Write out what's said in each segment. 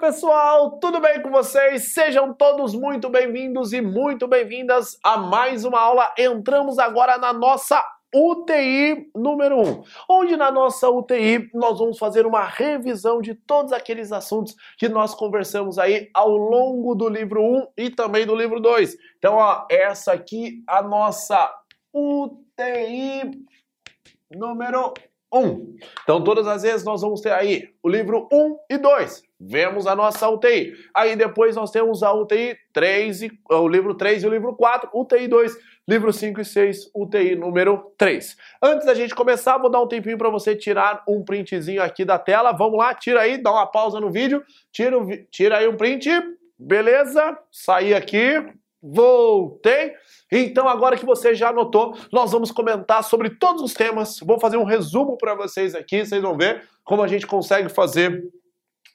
pessoal, tudo bem com vocês? Sejam todos muito bem-vindos e muito bem-vindas a mais uma aula. Entramos agora na nossa UTI número 1, onde na nossa UTI nós vamos fazer uma revisão de todos aqueles assuntos que nós conversamos aí ao longo do livro 1 e também do livro 2. Então, ó, essa aqui a nossa UTI número 1. Então, todas as vezes nós vamos ter aí o livro 1 e 2. Vemos a nossa UTI. Aí depois nós temos a UTI 3 e o livro 3 e o livro 4, UTI 2, livro 5 e 6, UTI número 3. Antes da gente começar, vou dar um tempinho para você tirar um printzinho aqui da tela. Vamos lá, tira aí, dá uma pausa no vídeo, tira, tira aí um print. Beleza? Saí aqui, voltei. Então, agora que você já anotou, nós vamos comentar sobre todos os temas. Vou fazer um resumo para vocês aqui, vocês vão ver como a gente consegue fazer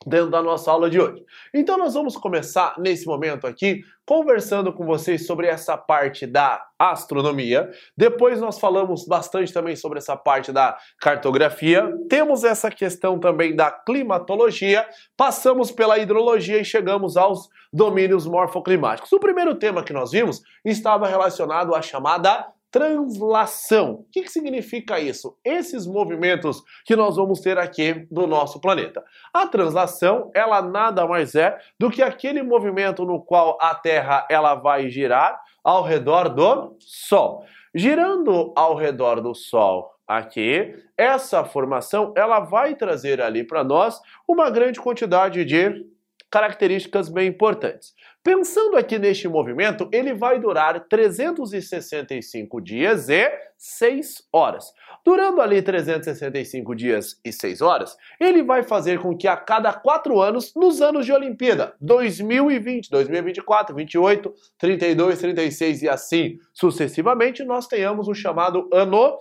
dentro da nossa aula de hoje. Então nós vamos começar nesse momento aqui conversando com vocês sobre essa parte da astronomia. Depois nós falamos bastante também sobre essa parte da cartografia. Temos essa questão também da climatologia. Passamos pela hidrologia e chegamos aos domínios morfoclimáticos. O primeiro tema que nós vimos estava relacionado à chamada translação. O que, que significa isso? Esses movimentos que nós vamos ter aqui do nosso planeta. A translação, ela nada mais é do que aquele movimento no qual a Terra ela vai girar ao redor do Sol. Girando ao redor do Sol aqui, essa formação ela vai trazer ali para nós uma grande quantidade de características bem importantes. Pensando aqui neste movimento, ele vai durar 365 dias e 6 horas. Durando ali 365 dias e 6 horas, ele vai fazer com que a cada 4 anos, nos anos de Olimpíada, 2020, 2024, 28, 32, 36 e assim sucessivamente, nós tenhamos o chamado ano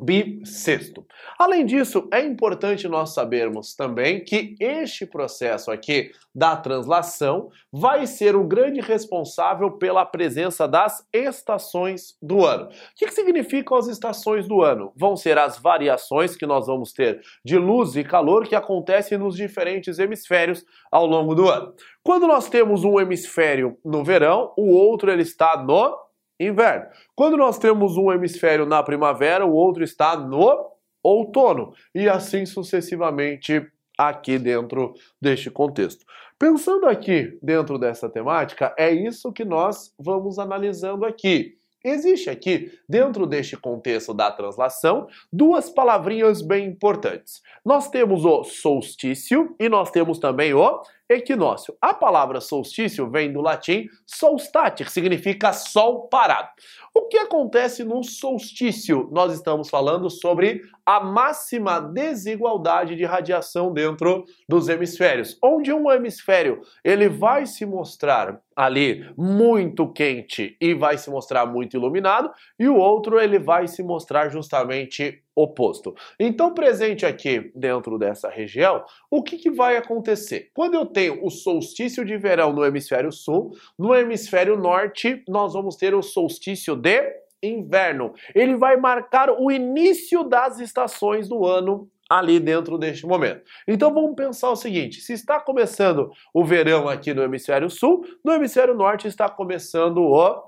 bissexto. Além disso, é importante nós sabermos também que este processo aqui da translação vai ser o grande responsável pela presença das estações do ano. O que, que significam as estações do ano? Vão ser as variações que nós vamos ter de luz e calor que acontecem nos diferentes hemisférios ao longo do ano. Quando nós temos um hemisfério no verão, o outro ele está no inverno. Quando nós temos um hemisfério na primavera, o outro está no outono, e assim sucessivamente aqui dentro deste contexto. Pensando aqui dentro dessa temática, é isso que nós vamos analisando aqui. Existe aqui, dentro deste contexto da translação, duas palavrinhas bem importantes. Nós temos o solstício e nós temos também o equinócio. A palavra solstício vem do latim solstati, que significa sol parado. O que acontece no solstício? Nós estamos falando sobre a máxima desigualdade de radiação dentro dos hemisférios, onde um hemisfério ele vai se mostrar ali muito quente e vai se mostrar muito iluminado, e o outro ele vai se mostrar justamente oposto. Então, presente aqui dentro dessa região, o que, que vai acontecer? Quando eu tenho o solstício de verão no hemisfério sul, no hemisfério norte, nós vamos ter o solstício de inverno. Ele vai marcar o início das estações do ano ali dentro deste momento. Então vamos pensar o seguinte: se está começando o verão aqui no hemisfério sul, no hemisfério norte está começando o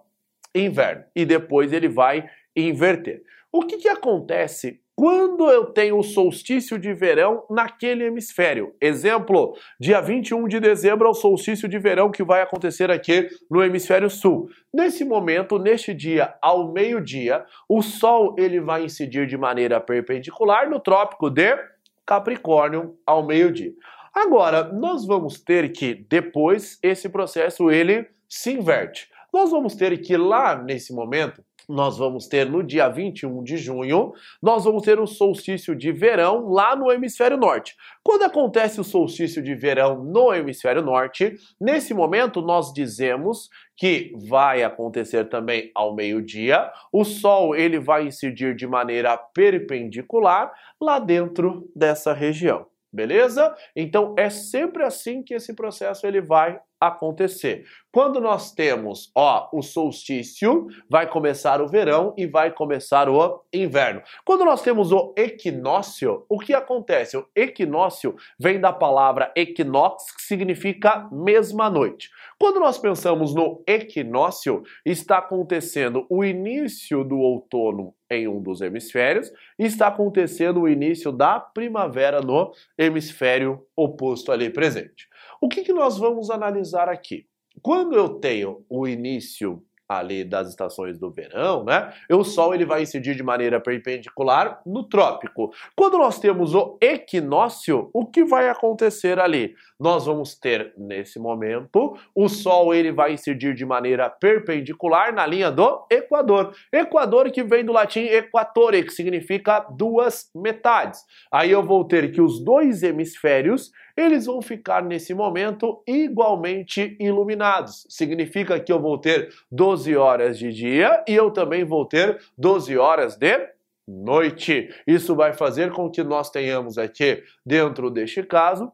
inverno e depois ele vai inverter. O que, que acontece quando eu tenho o solstício de verão naquele hemisfério. Exemplo, dia 21 de dezembro é o solstício de verão que vai acontecer aqui no hemisfério sul. Nesse momento, neste dia, ao meio-dia, o Sol ele vai incidir de maneira perpendicular no trópico de Capricórnio ao meio-dia. Agora, nós vamos ter que depois esse processo ele se inverte. Nós vamos ter que lá nesse momento nós vamos ter no dia 21 de junho, nós vamos ter o solstício de verão lá no hemisfério norte. Quando acontece o solstício de verão no hemisfério norte, nesse momento nós dizemos que vai acontecer também ao meio-dia. O sol ele vai incidir de maneira perpendicular lá dentro dessa região. Beleza? Então é sempre assim que esse processo ele vai acontecer. Quando nós temos, ó, o solstício, vai começar o verão e vai começar o inverno. Quando nós temos o equinócio, o que acontece? O equinócio vem da palavra equinox, que significa mesma noite. Quando nós pensamos no equinócio, está acontecendo o início do outono em um dos hemisférios e está acontecendo o início da primavera no hemisfério oposto ali presente. O que, que nós vamos analisar aqui? Quando eu tenho o início ali das estações do verão, né? O Sol ele vai incidir de maneira perpendicular no trópico. Quando nós temos o equinócio, o que vai acontecer ali? Nós vamos ter nesse momento o Sol ele vai incidir de maneira perpendicular na linha do Equador. Equador que vem do latim equatore, que significa duas metades. Aí eu vou ter que os dois hemisférios eles vão ficar nesse momento igualmente iluminados. Significa que eu vou ter 12 horas de dia e eu também vou ter 12 horas de noite. Isso vai fazer com que nós tenhamos aqui, dentro deste caso,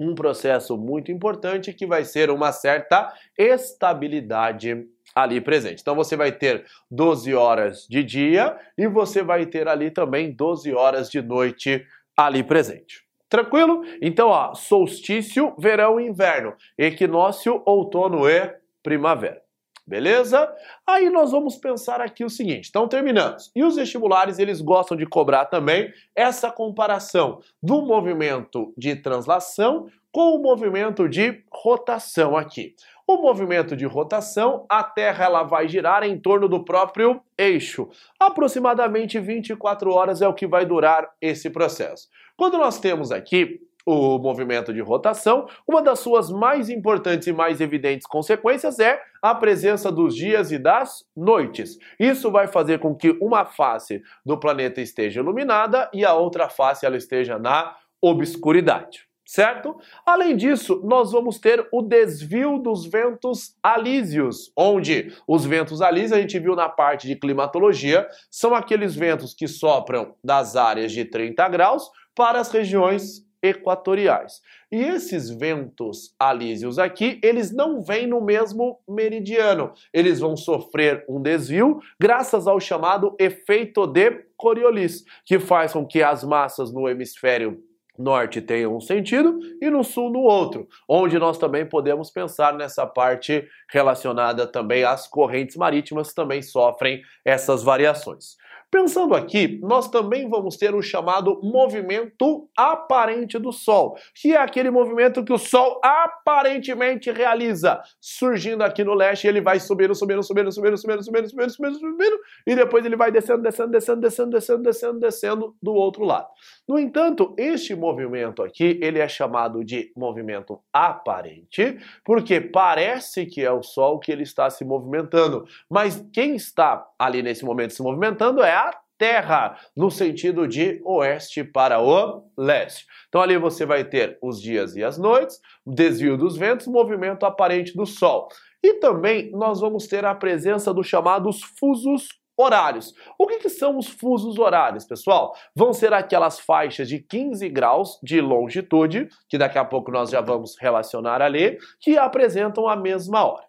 um processo muito importante que vai ser uma certa estabilidade ali presente. Então você vai ter 12 horas de dia e você vai ter ali também 12 horas de noite ali presente. Tranquilo? Então, ó, solstício, verão e inverno, equinócio, outono e primavera. Beleza? Aí nós vamos pensar aqui o seguinte, então terminamos. E os vestibulares, eles gostam de cobrar também essa comparação do movimento de translação com o movimento de rotação aqui. O movimento de rotação, a Terra ela vai girar em torno do próprio eixo. Aproximadamente 24 horas é o que vai durar esse processo. Quando nós temos aqui o movimento de rotação, uma das suas mais importantes e mais evidentes consequências é a presença dos dias e das noites. Isso vai fazer com que uma face do planeta esteja iluminada e a outra face ela esteja na obscuridade certo? Além disso, nós vamos ter o desvio dos ventos alísios, onde os ventos alísios a gente viu na parte de climatologia, são aqueles ventos que sopram das áreas de 30 graus para as regiões equatoriais. E esses ventos alísios aqui, eles não vêm no mesmo meridiano. Eles vão sofrer um desvio graças ao chamado efeito de Coriolis, que faz com que as massas no hemisfério norte tem um sentido e no sul no outro, onde nós também podemos pensar nessa parte relacionada também às correntes marítimas também sofrem essas variações. Pensando aqui, nós também vamos ter o chamado movimento aparente do Sol, que é aquele movimento que o Sol aparentemente realiza, surgindo aqui no leste, ele vai subindo, subindo, subindo, subindo, subindo, subindo, subindo, subindo, subindo, e depois ele vai descendo, descendo, descendo, descendo, descendo, descendo, descendo do outro lado. No entanto, este movimento aqui, ele é chamado de movimento aparente, porque parece que é o Sol que ele está se movimentando, mas quem está ali nesse momento se movimentando é a terra, no sentido de oeste para o leste. Então ali você vai ter os dias e as noites, desvio dos ventos, movimento aparente do Sol. E também nós vamos ter a presença dos chamados fusos horários. O que, que, são os fusos horários, pessoal? Vão ser aquelas faixas de 15 graus de longitude, que daqui a pouco nós já vamos relacionar ali, que apresentam a mesma hora.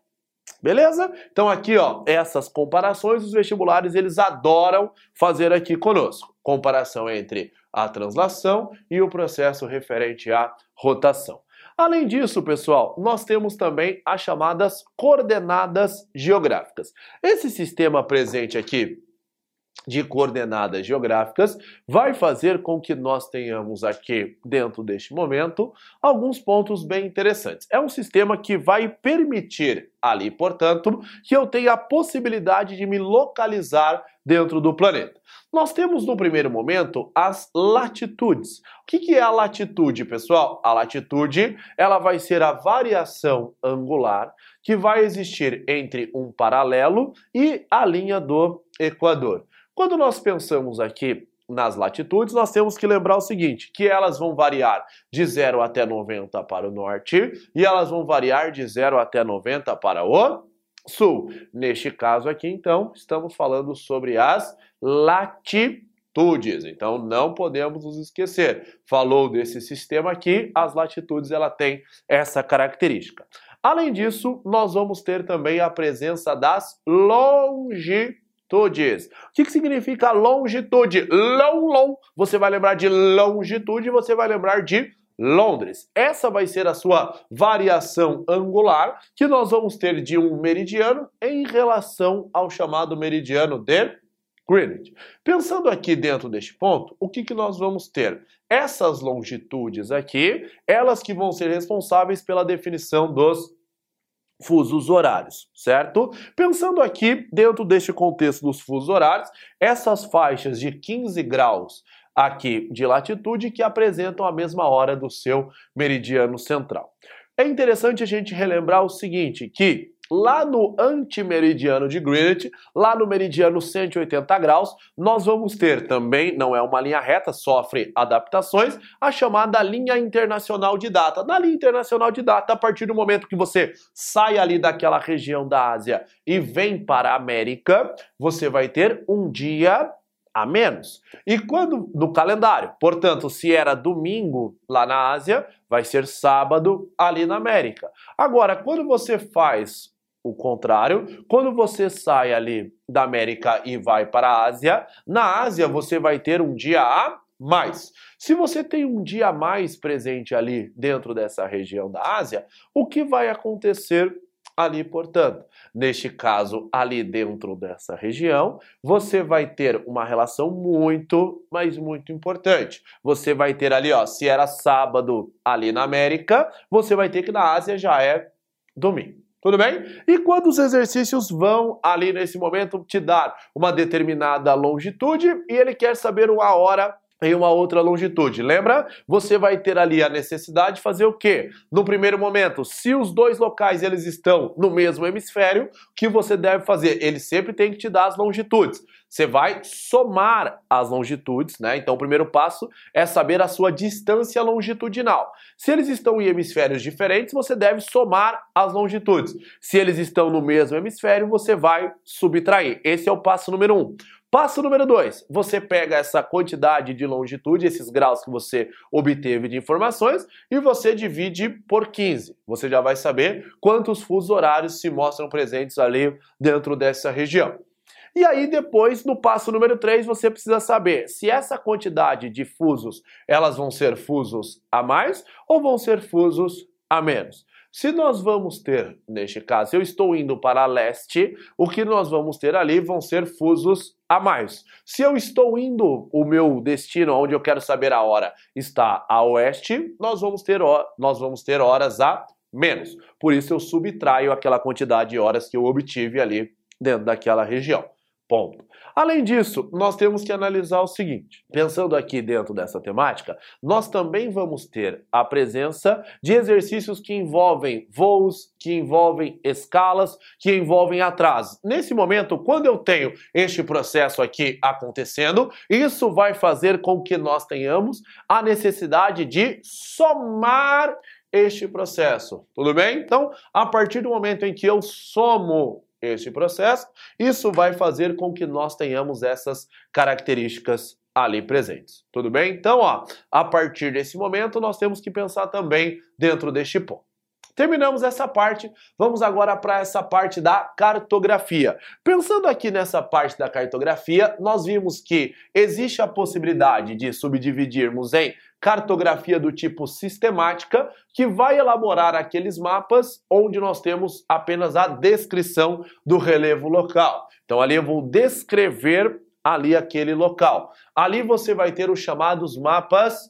Beleza? Então aqui, ó, essas comparações os vestibulares eles adoram fazer aqui conosco. Comparação entre a translação e o processo referente à rotação. Além disso, pessoal, nós temos também as chamadas coordenadas geográficas. Esse sistema presente aqui de coordenadas geográficas vai fazer com que nós tenhamos aqui, dentro deste momento, alguns pontos bem interessantes. É um sistema que vai permitir ali, portanto, que eu tenha a possibilidade de me localizar dentro do planeta. Nós temos no primeiro momento as latitudes. O que é a latitude, pessoal? A latitude ela vai ser a variação angular que vai existir entre um paralelo e a linha do Equador. Quando nós pensamos aqui nas latitudes, nós temos que lembrar o seguinte, que elas vão variar de 0 até 90 para o norte e elas vão variar de 0 até 90 para o sul. Neste caso aqui, então, estamos falando sobre as latitudes. Então não podemos nos esquecer. Falou desse sistema aqui, as latitudes ela tem essa característica. Além disso, nós vamos ter também a presença das longitudes. O que, que significa longitude? Long, long. Você vai lembrar de longitude, você vai lembrar de Londres. Essa vai ser a sua variação angular, que nós vamos ter de um meridiano em relação ao chamado meridiano de Greenwich. Pensando aqui dentro deste ponto, o que, que nós vamos ter? Essas longitudes aqui, elas que vão ser responsáveis pela definição dos fusos horários, certo? Pensando aqui dentro deste contexto dos fusos horários, essas faixas de 15 graus aqui de latitude que apresentam a mesma hora do seu meridiano central. É interessante a gente relembrar o seguinte, que lá no antimeridiano de Greenwich, lá no meridiano 180 graus, nós vamos ter também, não é uma linha reta, sofre adaptações, a chamada linha internacional de data. Na linha internacional de data, a partir do momento que você sai ali daquela região da Ásia e vem para a América, você vai ter um dia a menos. E quando no calendário, portanto, se era domingo lá na Ásia, vai ser sábado ali na América. Agora, quando você faz o contrário, quando você sai ali da América e vai para a Ásia, na Ásia você vai ter um dia a mais. Se você tem um dia a mais presente ali dentro dessa região da Ásia, o que vai acontecer ali, portanto. Neste caso, ali dentro dessa região, você vai ter uma relação muito, mas muito importante. Você vai ter ali, ó, se era sábado ali na América, você vai ter que na Ásia já é domingo. Tudo bem? E quando os exercícios vão ali nesse momento te dar uma determinada longitude e ele quer saber uma hora em uma outra longitude. Lembra? Você vai ter ali a necessidade de fazer o quê? No primeiro momento, se os dois locais eles estão no mesmo hemisfério, o que você deve fazer? Ele sempre tem que te dar as longitudes. Você vai somar as longitudes, né? Então, o primeiro passo é saber a sua distância longitudinal. Se eles estão em hemisférios diferentes, você deve somar as longitudes. Se eles estão no mesmo hemisfério, você vai subtrair. Esse é o passo número um. Passo número 2, você pega essa quantidade de longitude, esses graus que você obteve de informações, e você divide por 15. Você já vai saber quantos fusos horários se mostram presentes ali dentro dessa região. E aí depois, no passo número 3, você precisa saber se essa quantidade de fusos, elas vão ser fusos a mais ou vão ser fusos a menos. Se nós vamos ter, neste caso, eu estou indo para leste, o que nós vamos ter ali vão ser fusos a mais. Se eu estou indo, o meu destino, onde eu quero saber a hora, está a oeste, nós vamos ter, nós vamos ter horas a menos. Por isso eu subtraio aquela quantidade de horas que eu obtive ali dentro daquela região. Ponto. Além disso, nós temos que analisar o seguinte: pensando aqui dentro dessa temática, nós também vamos ter a presença de exercícios que envolvem voos, que envolvem escalas, que envolvem atrasos. Nesse momento, quando eu tenho este processo aqui acontecendo, isso vai fazer com que nós tenhamos a necessidade de somar este processo. Tudo bem? Então, a partir do momento em que eu somo este processo, isso vai fazer com que nós tenhamos essas características ali presentes. Tudo bem? Então, ó, a partir desse momento, nós temos que pensar também dentro deste ponto. Terminamos essa parte, vamos agora para essa parte da cartografia. Pensando aqui nessa parte da cartografia, nós vimos que existe a possibilidade de subdividirmos em cartografia do tipo sistemática, que vai elaborar aqueles mapas onde nós temos apenas a descrição do relevo local. Então ali eu vou descrever ali aquele local. Ali você vai ter os chamados mapas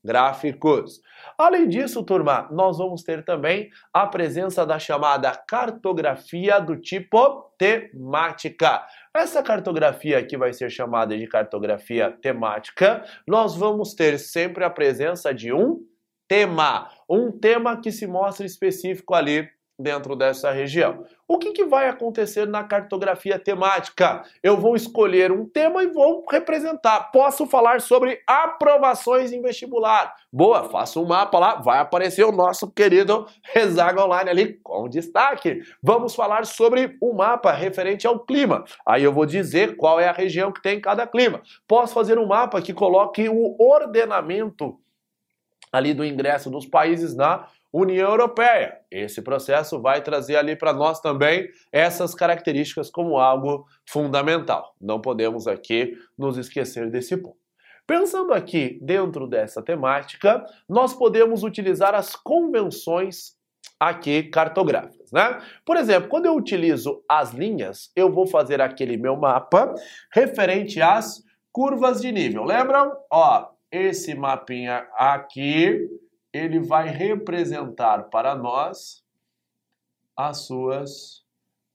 topográficos. Além disso, turma, nós vamos ter também a presença da chamada cartografia do tipo temática. Essa cartografia que vai ser chamada de cartografia temática, nós vamos ter sempre a presença de um tema, um tema que se mostra específico ali dentro dessa região. O que, que, vai acontecer na cartografia temática? Eu vou escolher um tema e vou representar. Posso falar sobre aprovações em vestibular. Boa, faço um mapa lá, vai aparecer o nosso querido Rezaga Online ali com destaque. Vamos falar sobre um mapa referente ao clima. Aí eu vou dizer qual é a região que tem cada clima. Posso fazer um mapa que coloque o ordenamento ali do ingresso dos países na União Europeia. Esse processo vai trazer ali para nós também essas características como algo fundamental. Não podemos aqui nos esquecer desse ponto. Pensando aqui dentro dessa temática, nós podemos utilizar as convenções aqui cartográficas, né? Por exemplo, quando eu utilizo as linhas, eu vou fazer aquele meu mapa referente às curvas de nível. Lembram? Ó, esse mapinha aqui ele vai representar para nós as suas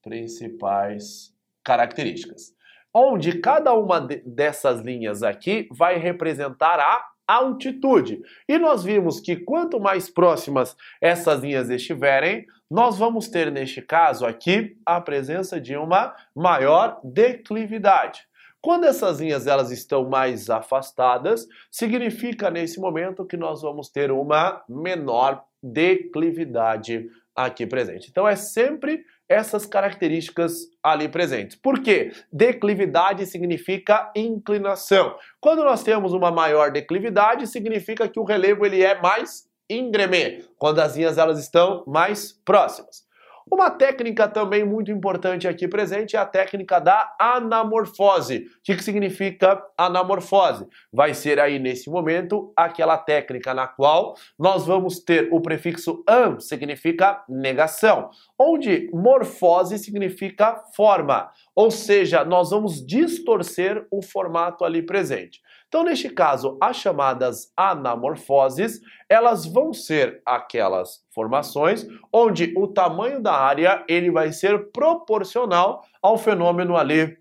principais características. Onde cada uma dessas linhas aqui vai representar a altitude. E nós vimos que quanto mais próximas essas linhas estiverem, nós vamos ter neste caso aqui a presença de uma maior declividade. Quando essas linhas elas estão mais afastadas, significa nesse momento que nós vamos ter uma menor declividade aqui presente. Então é sempre essas características ali presentes. Por quê? Declividade significa inclinação. Quando nós temos uma maior declividade, significa que o relevo ele é mais íngreme, quando as linhas elas estão mais próximas. Uma técnica também muito importante aqui presente é a técnica da anamorfose. O que, significa anamorfose? Vai ser aí nesse momento aquela técnica na qual nós vamos ter o prefixo an, significa negação, onde morfose significa forma, ou seja, nós vamos distorcer o formato ali presente. Então, neste caso, as chamadas anamorfoses, elas vão ser aquelas formações onde o tamanho da área ele vai ser proporcional ao fenômeno ali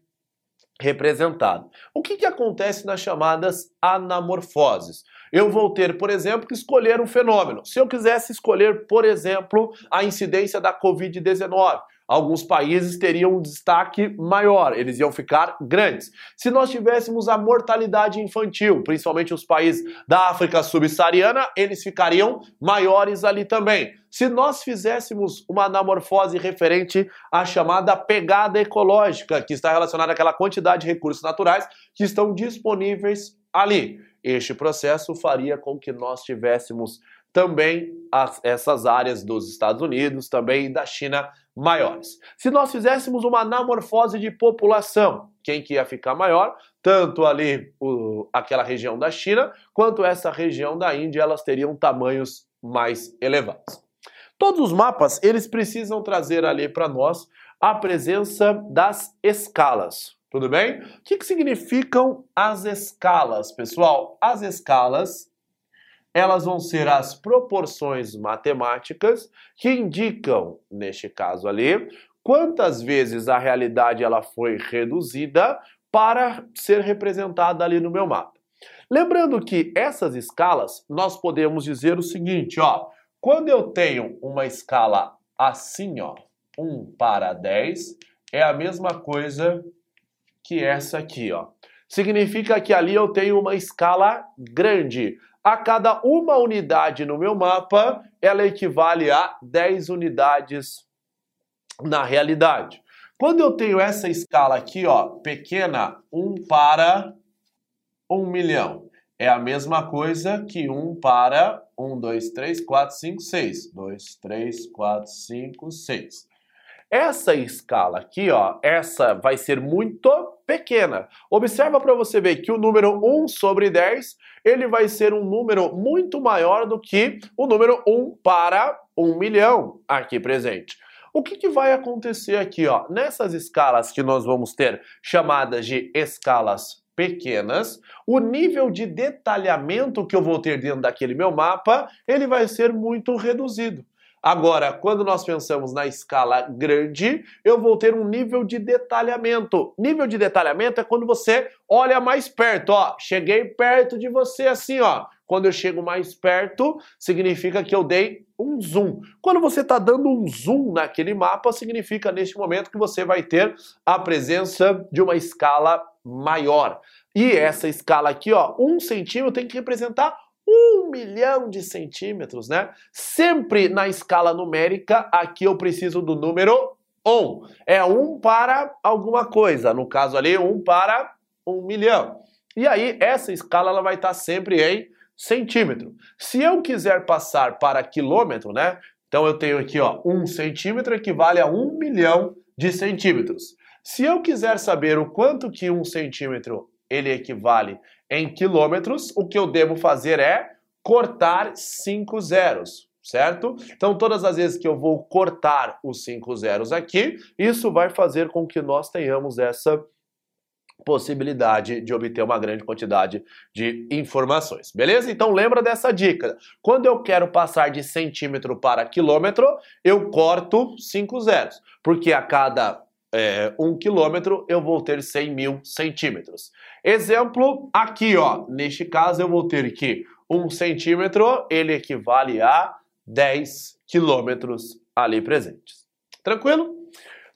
representado. O que, que acontece nas chamadas anamorfoses? Eu vou ter, por exemplo, que escolher um fenômeno. Se eu quisesse escolher, por exemplo, a incidência da Covid-19, alguns países teriam um destaque maior, eles iam ficar grandes. Se nós tivéssemos a mortalidade infantil, principalmente os países da África subsaariana, eles ficariam maiores ali também. Se nós fizéssemos uma anamorfose referente à chamada pegada ecológica, que está relacionada àquela quantidade de recursos naturais que estão disponíveis ali, este processo faria com que nós tivéssemos também as, essas áreas dos Estados Unidos, também da China maiores. Se nós fizéssemos uma anamorfose de população, quem que ia ficar maior? Tanto ali o, aquela região da China, quanto essa região da Índia, elas teriam tamanhos mais elevados. Todos os mapas, eles precisam trazer ali para nós a presença das escalas. Tudo bem? O que, que significam as escalas, pessoal? As escalas elas vão ser as proporções matemáticas que indicam, neste caso ali, quantas vezes a realidade ela foi reduzida para ser representada ali no meu mapa. Lembrando que essas escalas, nós podemos dizer o seguinte, ó, quando eu tenho uma escala assim, ó, 1 para 10, é a mesma coisa que essa aqui, ó. Significa que ali eu tenho uma escala grande a cada uma unidade no meu mapa, ela equivale a 10 unidades na realidade. Quando eu tenho essa escala aqui, ó, pequena, 1 para 1 milhão, é a mesma coisa que 1 para 1, 2, 3, 4, 5, 6. 2, 3, 4, 5, 6. Essa escala aqui, ó, essa vai ser muito pequena. Observa para você ver que o número 1 sobre 10, ele vai ser um número muito maior do que o número 1 para 1 milhão aqui presente. O que, que, vai acontecer aqui, ó? Nessas escalas que nós vamos ter chamadas de escalas pequenas, o nível de detalhamento que eu vou ter dentro daquele meu mapa, ele vai ser muito reduzido. Agora, quando nós pensamos na escala grande, eu vou ter um nível de detalhamento. Nível de detalhamento é quando você olha mais perto, ó. Cheguei perto de você assim, ó. Quando eu chego mais perto, significa que eu dei um zoom. Quando você está dando um zoom naquele mapa, significa neste momento que você vai ter a presença de uma escala maior. E essa escala aqui, ó, um centímetro tem que representar um milhão de centímetros, né? Sempre na escala numérica, aqui eu preciso do número 1. É 1 para alguma coisa, no caso ali, 1 para um milhão. E aí, essa escala ela vai estar sempre em centímetro. Se eu quiser passar para quilômetro, né? Então eu tenho aqui, ó, um centímetro equivale a um milhão de centímetros. Se eu quiser saber o quanto que um centímetro ele equivale em quilômetros, o que eu devo fazer é cortar cinco zeros, certo? Então, todas as vezes que eu vou cortar os cinco zeros aqui, isso vai fazer com que nós tenhamos essa possibilidade de obter uma grande quantidade de informações. Beleza? Então lembra dessa dica. Quando eu quero passar de centímetro para quilômetro, eu corto cinco zeros, porque a cada é, um quilômetro eu vou ter 100 mil centímetros. Exemplo aqui, ó. Neste caso eu vou ter que um centímetro ele equivale a 10 quilômetros ali presentes. Tranquilo?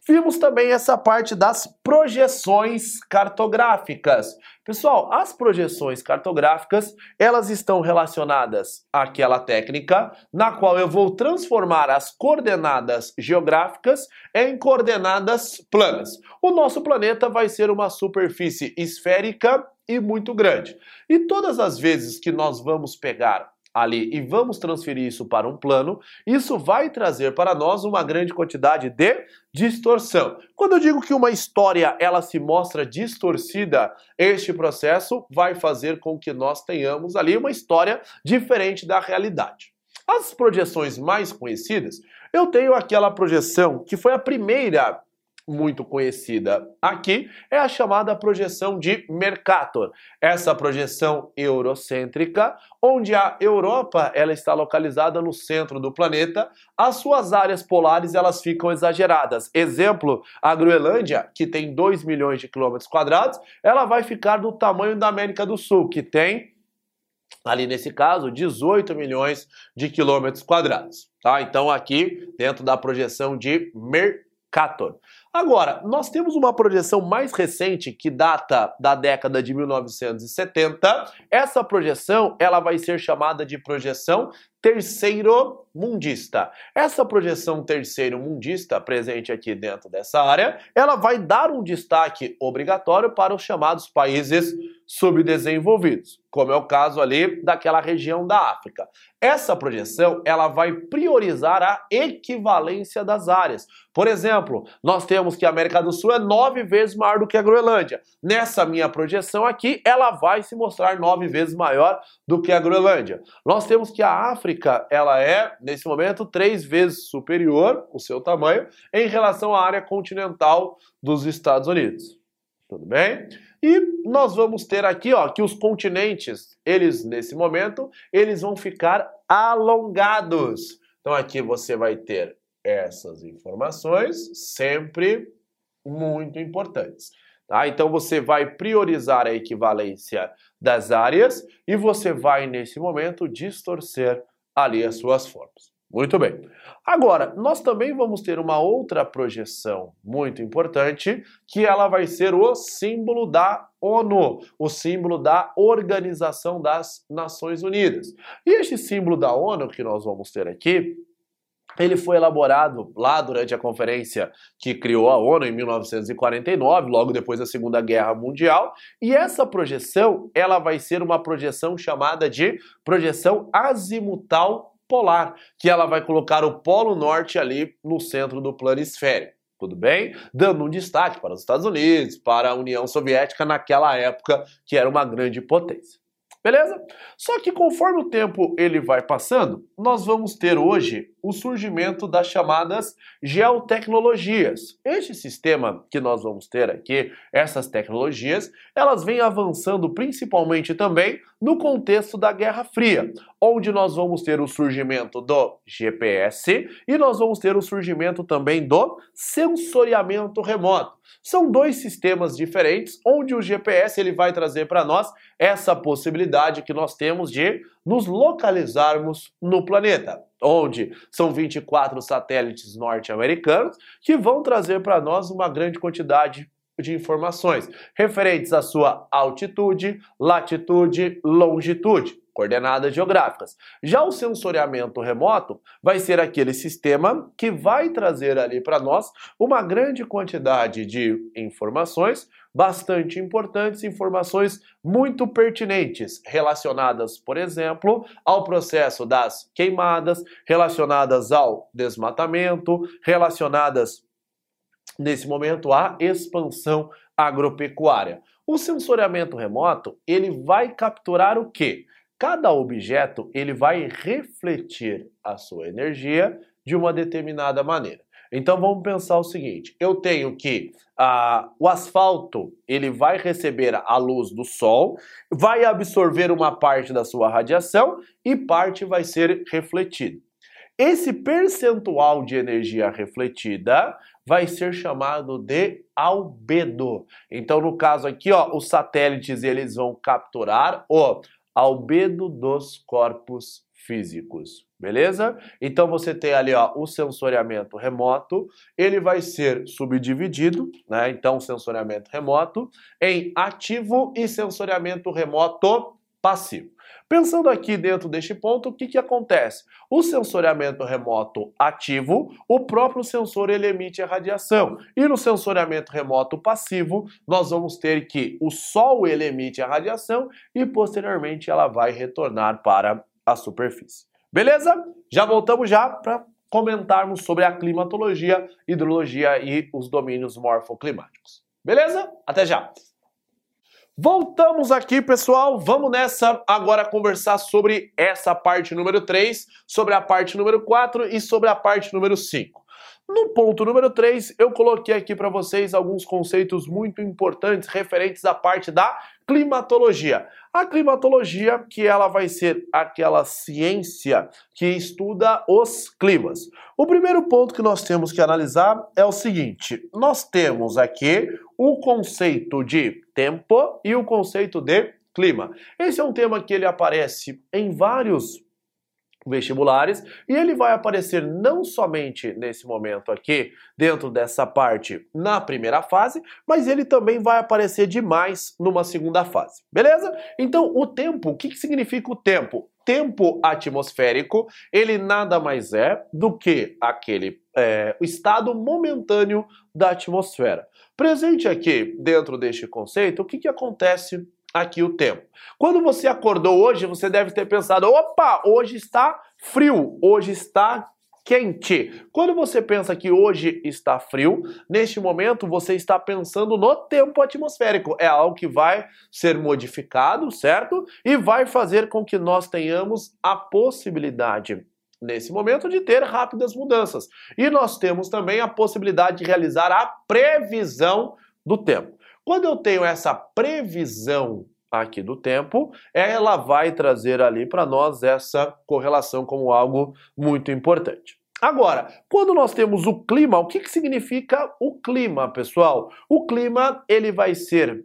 Vimos também essa parte das projeções cartográficas. Pessoal, as projeções cartográficas, elas estão relacionadas àquela técnica na qual eu vou transformar as coordenadas geográficas em coordenadas planas. O nosso planeta vai ser uma superfície esférica e muito grande. E todas as vezes que nós vamos pegar ali e vamos transferir isso para um plano, isso vai trazer para nós uma grande quantidade de distorção. Quando eu digo que uma história ela se mostra distorcida, este processo vai fazer com que nós tenhamos ali uma história diferente da realidade. As projeções mais conhecidas, eu tenho aquela projeção que foi a primeira muito conhecida aqui é a chamada projeção de Mercator. Essa projeção eurocêntrica, onde a Europa ela está localizada no centro do planeta, as suas áreas polares elas ficam exageradas. Exemplo, a Groenlândia, que tem 2 milhões de quilômetros quadrados, ela vai ficar do tamanho da América do Sul, que tem ali nesse caso 18 milhões de quilômetros quadrados, tá? Então aqui dentro da projeção de Mercator. Agora, nós temos uma projeção mais recente que data da década de 1970. Essa projeção, ela vai ser chamada de projeção terceiro mundista. Essa projeção terceiro mundista presente aqui dentro dessa área, ela vai dar um destaque obrigatório para os chamados países subdesenvolvidos, como é o caso ali daquela região da África. Essa projeção, ela vai priorizar a equivalência das áreas. Por exemplo, nós temos que a América do Sul é nove vezes maior do que a Groenlândia. Nessa minha projeção aqui, ela vai se mostrar nove vezes maior do que a Groenlândia. Nós temos que a África, ela é nesse momento, três vezes superior, o seu tamanho, em relação à área continental dos Estados Unidos. Tudo bem? E nós vamos ter aqui, ó, que os continentes, eles nesse momento, eles vão ficar alongados. Então aqui você vai ter essas informações sempre muito importantes. Tá? Então você vai priorizar a equivalência das áreas e você vai nesse momento distorcer ali as suas formas. Muito bem. Agora, nós também vamos ter uma outra projeção muito importante, que ela vai ser o símbolo da ONU, o símbolo da Organização das Nações Unidas. E este símbolo da ONU que nós vamos ter aqui, ele foi elaborado lá durante a conferência que criou a ONU em 1949, logo depois da Segunda Guerra Mundial, e essa projeção, ela vai ser uma projeção chamada de projeção azimutal polar, que ela vai colocar o polo norte ali no centro do planisfério. Tudo bem? Dando um destaque para os Estados Unidos, para a União Soviética naquela época, que era uma grande potência. Beleza? Só que conforme o tempo ele vai passando, nós vamos ter hoje o surgimento das chamadas geotecnologias. Este sistema que nós vamos ter aqui, essas tecnologias, elas vêm avançando principalmente também no contexto da Guerra Fria, onde nós vamos ter o surgimento do GPS e nós vamos ter o surgimento também do sensoriamento remoto. São dois sistemas diferentes, onde o GPS ele vai trazer para nós essa possibilidade que nós temos de nos localizarmos no planeta, onde são 24 satélites norte-americanos que vão trazer para nós uma grande quantidade de informações referentes à sua altitude, latitude, longitude coordenadas geográficas. Já o sensoriamento remoto vai ser aquele sistema que vai trazer ali para nós uma grande quantidade de informações bastante importantes, informações muito pertinentes, relacionadas, por exemplo, ao processo das queimadas, relacionadas ao desmatamento, relacionadas nesse momento à expansão agropecuária. O sensoriamento remoto, ele vai capturar o quê? Cada objeto ele vai refletir a sua energia de uma determinada maneira. Então vamos pensar o seguinte: eu tenho que ah, o asfalto ele vai receber a luz do sol, vai absorver uma parte da sua radiação e parte vai ser refletida. Esse percentual de energia refletida vai ser chamado de albedo. Então, no caso aqui, ó, os satélites eles vão capturar o albedo dos corpos físicos, beleza? Então você tem ali ó, o sensoriamento remoto, ele vai ser subdividido, né? Então sensoriamento remoto em ativo e sensoriamento remoto passivo. Pensando aqui dentro deste ponto, o que, que acontece? O sensoriamento remoto ativo, o próprio sensor ele emite a radiação. E no sensoriamento remoto passivo, nós vamos ter que o Sol ele emite a radiação e posteriormente ela vai retornar para a superfície. Beleza? Já voltamos já para comentarmos sobre a climatologia, hidrologia e os domínios morfoclimáticos. Beleza? Até já! Voltamos aqui, pessoal. Vamos nessa agora conversar sobre essa parte número 3, sobre a parte número 4 e sobre a parte número 5. No ponto número 3, eu coloquei aqui para vocês alguns conceitos muito importantes referentes à parte da climatologia. A climatologia, que ela vai ser aquela ciência que estuda os climas. O primeiro ponto que nós temos que analisar é o seguinte: nós temos aqui o conceito de tempo e o conceito de clima. Esse é um tema que ele aparece em vários vestibulares e ele vai aparecer não somente nesse momento aqui, dentro dessa parte na primeira fase, mas ele também vai aparecer demais numa segunda fase, beleza? Então, o tempo, o que, que significa o tempo? Tempo atmosférico, ele nada mais é do que aquele é, o estado momentâneo da atmosfera. Presente aqui dentro deste conceito, o que, que acontece aqui o tempo. Quando você acordou hoje, você deve ter pensado: opa, hoje está frio, hoje está quente. Quando você pensa que hoje está frio, neste momento você está pensando no tempo atmosférico. É algo que vai ser modificado, certo? E vai fazer com que nós tenhamos a possibilidade nesse momento de ter rápidas mudanças. E nós temos também a possibilidade de realizar a previsão do tempo. Quando eu tenho essa previsão aqui do tempo, ela vai trazer ali para nós essa correlação como algo muito importante. Agora, quando nós temos o clima, o que, que significa o clima, pessoal? O clima ele vai ser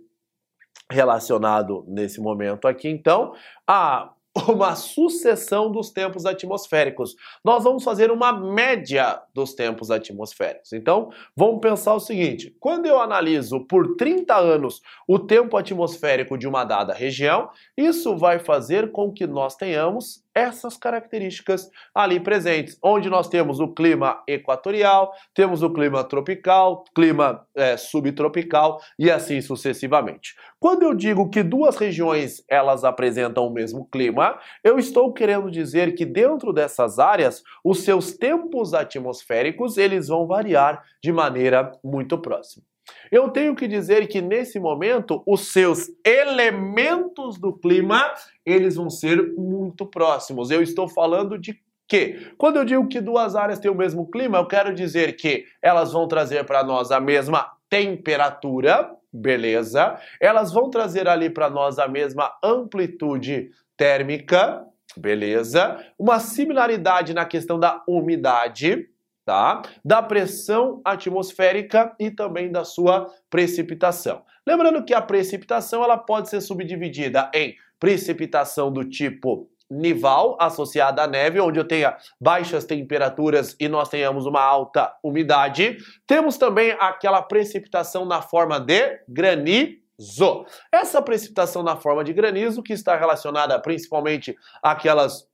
relacionado nesse momento aqui, então, a uma sucessão dos tempos atmosféricos. Nós vamos fazer uma média dos tempos atmosféricos. Então, vamos pensar o seguinte: quando eu analiso por 30 anos o tempo atmosférico de uma dada região, isso vai fazer com que nós tenhamos essas características ali presentes, onde nós temos o clima equatorial, temos o clima tropical, clima é, subtropical e assim sucessivamente. Quando eu digo que duas regiões elas apresentam o mesmo clima, eu estou querendo dizer que dentro dessas áreas os seus tempos atmosféricos eles vão variar de maneira muito próxima. Eu tenho que dizer que nesse momento os seus elementos do clima, eles vão ser muito próximos. Eu estou falando de que, quando eu digo que duas áreas têm o mesmo clima, eu quero dizer que elas vão trazer para nós a mesma temperatura, beleza? Elas vão trazer ali para nós a mesma amplitude térmica, beleza? Uma similaridade na questão da umidade, tá? Da pressão atmosférica e também da sua precipitação. Lembrando que a precipitação ela pode ser subdividida em precipitação do tipo nival associada à neve, onde eu tenha baixas temperaturas e nós tenhamos uma alta umidade. Temos também aquela precipitação na forma de granizo. Essa precipitação na forma de granizo, que está relacionada principalmente àquelas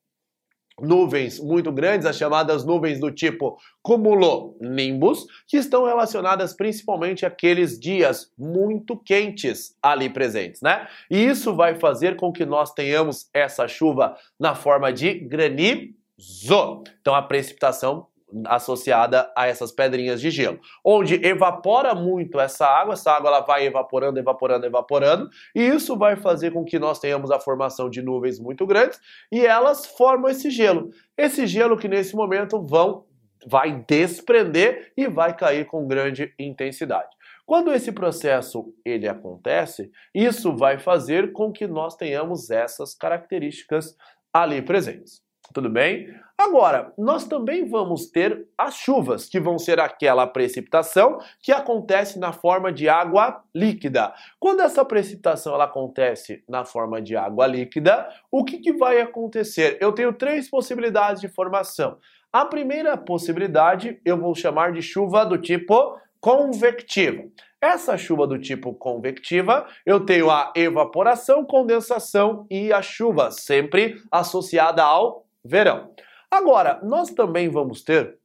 nuvens muito grandes, as chamadas nuvens do tipo cumulonimbus, que estão relacionadas principalmente àqueles dias muito quentes ali presentes, né? E isso vai fazer com que nós tenhamos essa chuva na forma de granizo. Então a precipitação associada a essas pedrinhas de gelo, onde evapora muito essa água, essa água ela vai evaporando, evaporando, evaporando, e isso vai fazer com que nós tenhamos a formação de nuvens muito grandes e elas formam esse gelo. Esse gelo que nesse momento vão vai desprender e vai cair com grande intensidade. Quando esse processo ele acontece, isso vai fazer com que nós tenhamos essas características ali presentes. Tudo bem? Agora, nós também vamos ter as chuvas, que vão ser aquela precipitação que acontece na forma de água líquida. Quando essa precipitação ela acontece na forma de água líquida, o que, que vai acontecer? Eu tenho três possibilidades de formação. A primeira possibilidade eu vou chamar de chuva do tipo convectiva. Essa chuva do tipo convectiva, eu tenho a evaporação, condensação e a chuva, sempre associada ao verão. Agora, nós também vamos ter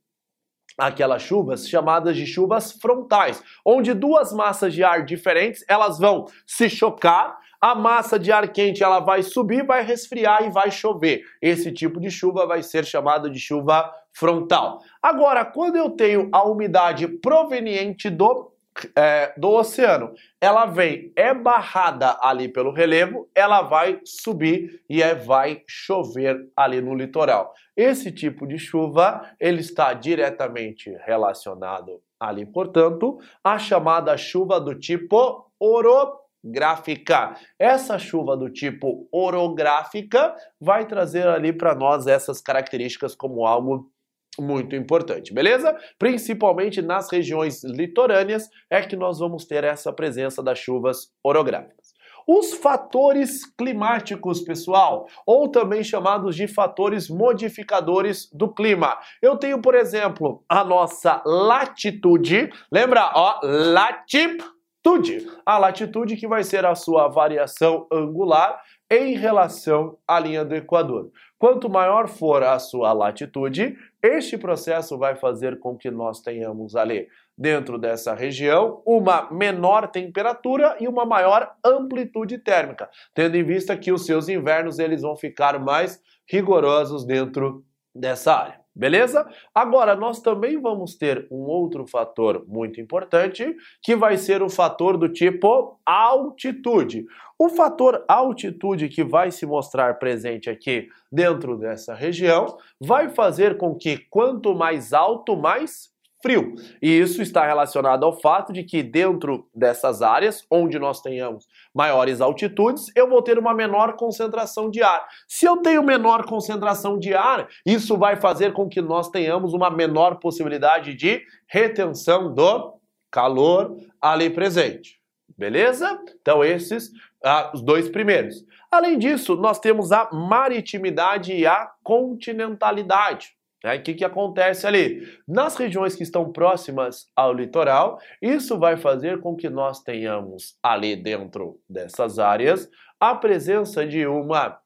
aquelas chuvas chamadas de chuvas frontais, onde duas massas de ar diferentes, elas vão se chocar, a massa de ar quente ela vai subir, vai resfriar e vai chover. Esse tipo de chuva vai ser chamado de chuva frontal. Agora, quando eu tenho a umidade proveniente do é, do oceano, ela vem, é barrada ali pelo relevo, ela vai subir e é, vai chover ali no litoral. Esse tipo de chuva, ele está diretamente relacionado ali, portanto, à chamada chuva do tipo orográfica. Essa chuva do tipo orográfica vai trazer ali para nós essas características como algo muito importante, beleza? Principalmente nas regiões litorâneas é que nós vamos ter essa presença das chuvas orográficas. Os fatores climáticos, pessoal, ou também chamados de fatores modificadores do clima. Eu tenho, por exemplo, a nossa latitude. Lembra, ó, latitude. A latitude que vai ser a sua variação angular em relação à linha do Equador. Quanto maior for a sua latitude, este processo vai fazer com que nós tenhamos ali, dentro dessa região, uma menor temperatura e uma maior amplitude térmica, tendo em vista que os seus invernos eles vão ficar mais rigorosos dentro dessa área. Beleza? Agora, nós também vamos ter um outro fator muito importante, que vai ser o fator do tipo altitude. O fator altitude que vai se mostrar presente aqui dentro dessa região vai fazer com que quanto mais alto, mais frio. E isso está relacionado ao fato de que dentro dessas áreas, onde nós tenhamos maiores altitudes, eu vou ter uma menor concentração de ar. Se eu tenho menor concentração de ar, isso vai fazer com que nós tenhamos uma menor possibilidade de retenção do calor ali presente. Beleza? Então esses, ah, os dois primeiros. Além disso, nós temos a maritimidade e a continentalidade. Né? O que, que acontece ali? Nas regiões que estão próximas ao litoral, isso vai fazer com que nós tenhamos ali dentro dessas áreas a presença de uma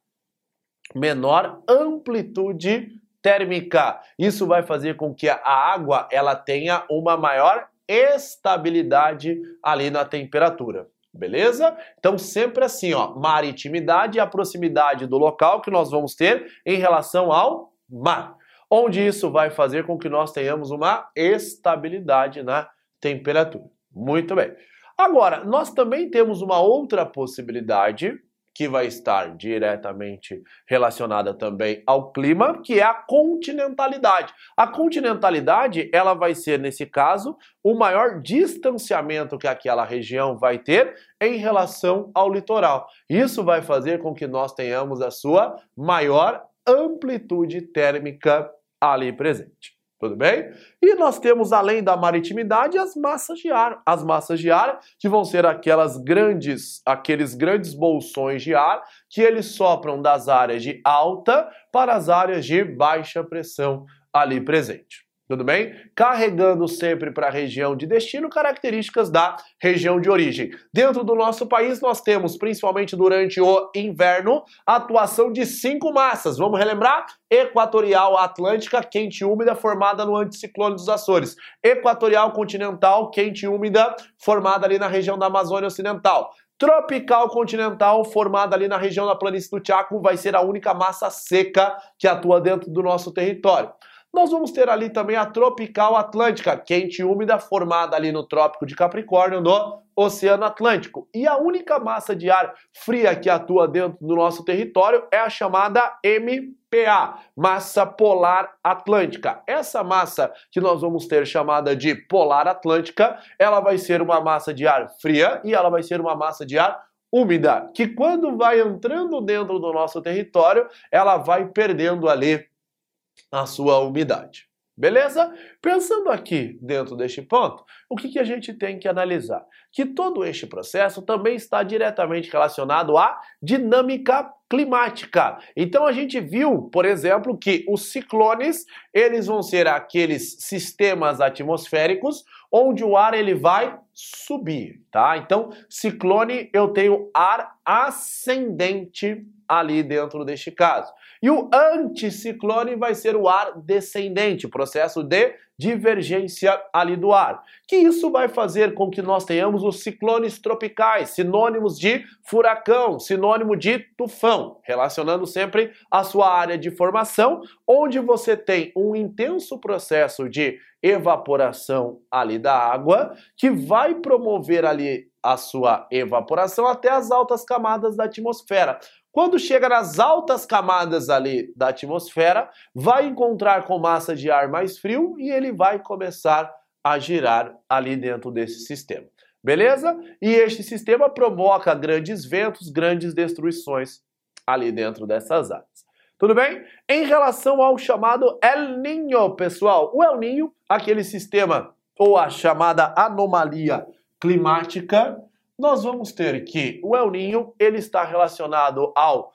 menor amplitude térmica. Isso vai fazer com que a água ela tenha uma maior estabilidade ali na temperatura. Beleza? Então, sempre assim, ó, maritimidade e a proximidade do local que nós vamos ter em relação ao mar onde isso vai fazer com que nós tenhamos uma estabilidade na temperatura. Muito bem. Agora, nós também temos uma outra possibilidade que vai estar diretamente relacionada também ao clima, que é a continentalidade. A continentalidade, ela vai ser nesse caso o maior distanciamento que aquela região vai ter em relação ao litoral. Isso vai fazer com que nós tenhamos a sua maior amplitude térmica ali presente. Tudo bem? E nós temos, além da maritimidade, as massas de ar. As massas de ar, que vão ser aquelas grandes, aqueles grandes bolsões de ar que eles sopram das áreas de alta para as áreas de baixa pressão ali presente tudo bem? Carregando sempre para a região de destino características da região de origem. Dentro do nosso país, nós temos, principalmente durante o inverno, a atuação de cinco massas. Vamos relembrar? Equatorial Atlântica, quente e úmida, formada no anticiclone dos Açores. Equatorial Continental, quente e úmida, formada ali na região da Amazônia Ocidental tropical continental, formada ali na região da planície do Chaco, vai ser a única massa seca que atua dentro do nosso território. Nós vamos ter ali também a tropical atlântica, quente e úmida, formada ali no Trópico de Capricórnio, no Oceano Atlântico. E a única massa de ar fria que atua dentro do nosso território é a chamada MPA, massa polar atlântica. Essa massa que nós vamos ter chamada de polar atlântica, ela vai ser uma massa de ar fria e ela vai ser uma massa de ar úmida, que quando vai entrando dentro do nosso território, ela vai perdendo ali a sua umidade. Beleza? Pensando aqui dentro deste ponto, o que, que a gente tem que analisar? Que todo este processo também está diretamente relacionado à dinâmica climática. Então a gente viu, por exemplo, que os ciclones, eles vão ser aqueles sistemas atmosféricos onde o ar ele vai subir, tá? Então, ciclone eu tenho ar ascendente ali dentro deste caso. E o anticiclone vai ser o ar descendente, processo de divergência ali do ar. Que isso vai fazer com que nós tenhamos os ciclones tropicais, sinônimos de furacão, sinônimo de tufão, relacionando sempre a sua área de formação, onde você tem um intenso processo de evaporação ali da água, que vai promover ali a sua evaporação até as altas camadas da atmosfera. Quando chega nas altas camadas ali da atmosfera, vai encontrar com massa de ar mais frio e ele vai começar a girar ali dentro desse sistema. Beleza? E este sistema provoca grandes ventos, grandes destruições ali dentro dessas áreas. Tudo bem? Em relação ao chamado El Niño, pessoal, o El Niño, aquele sistema ou a chamada anomalia climática, nós vamos ter que o El Ninho ele está relacionado ao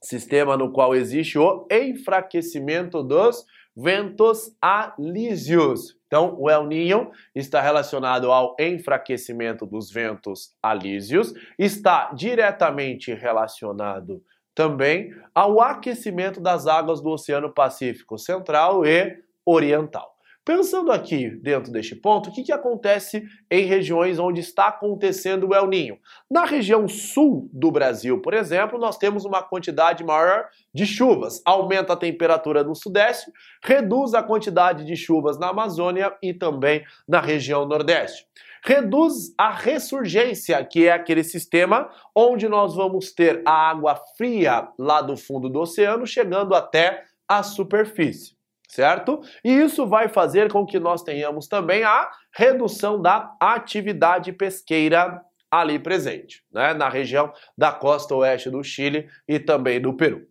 sistema no qual existe o enfraquecimento dos ventos alísios. Então, o El Niño está relacionado ao enfraquecimento dos ventos alísios, está diretamente relacionado também ao aquecimento das águas do Oceano Pacífico Central e Oriental. Pensando aqui dentro deste ponto, o que, que acontece em regiões onde está acontecendo o El Ninho? Na região sul do Brasil, por exemplo, nós temos uma quantidade maior de chuvas. Aumenta a temperatura no sudeste, reduz a quantidade de chuvas na Amazônia e também na região nordeste reduz a ressurgência, que é aquele sistema onde nós vamos ter a água fria lá do fundo do oceano chegando até a superfície certo? E isso vai fazer com que nós tenhamos também a redução da atividade pesqueira ali presente, né, na região da costa oeste do Chile e também do Peru.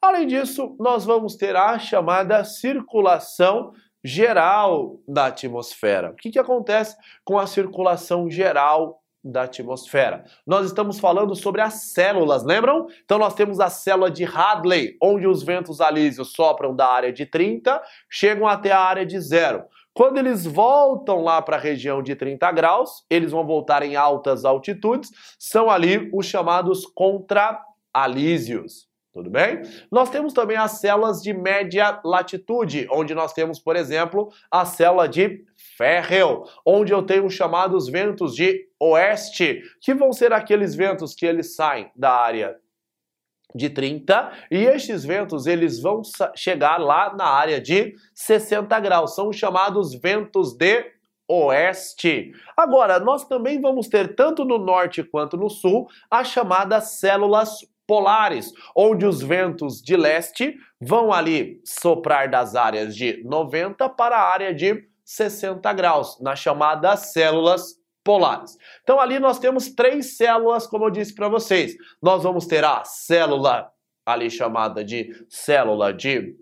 Além disso, nós vamos ter a chamada circulação geral da atmosfera. O que, que acontece com a circulação geral da atmosfera. Nós estamos falando sobre as células, lembram? Então nós temos a célula de Hadley, onde os ventos alísios sopram da área de 30, chegam até a área de zero. Quando eles voltam lá para a região de 30 graus, eles vão voltar em altas altitudes, são ali os chamados contra-alísios. Tudo bem? Nós temos também as células de média latitude, onde nós temos, por exemplo, a célula de Ferrel, onde eu tenho os chamados ventos de oeste, que vão ser aqueles ventos que eles saem da área de 30 e estes ventos eles vão chegar lá na área de 60 graus, são chamados ventos de oeste. Agora, nós também vamos ter tanto no norte quanto no sul as chamadas células polares, onde os ventos de leste vão ali soprar das áreas de 90 para a área de 60 graus, nas chamadas células polares. Então ali nós temos três células, como eu disse para vocês. Nós vamos ter a célula ali chamada de célula de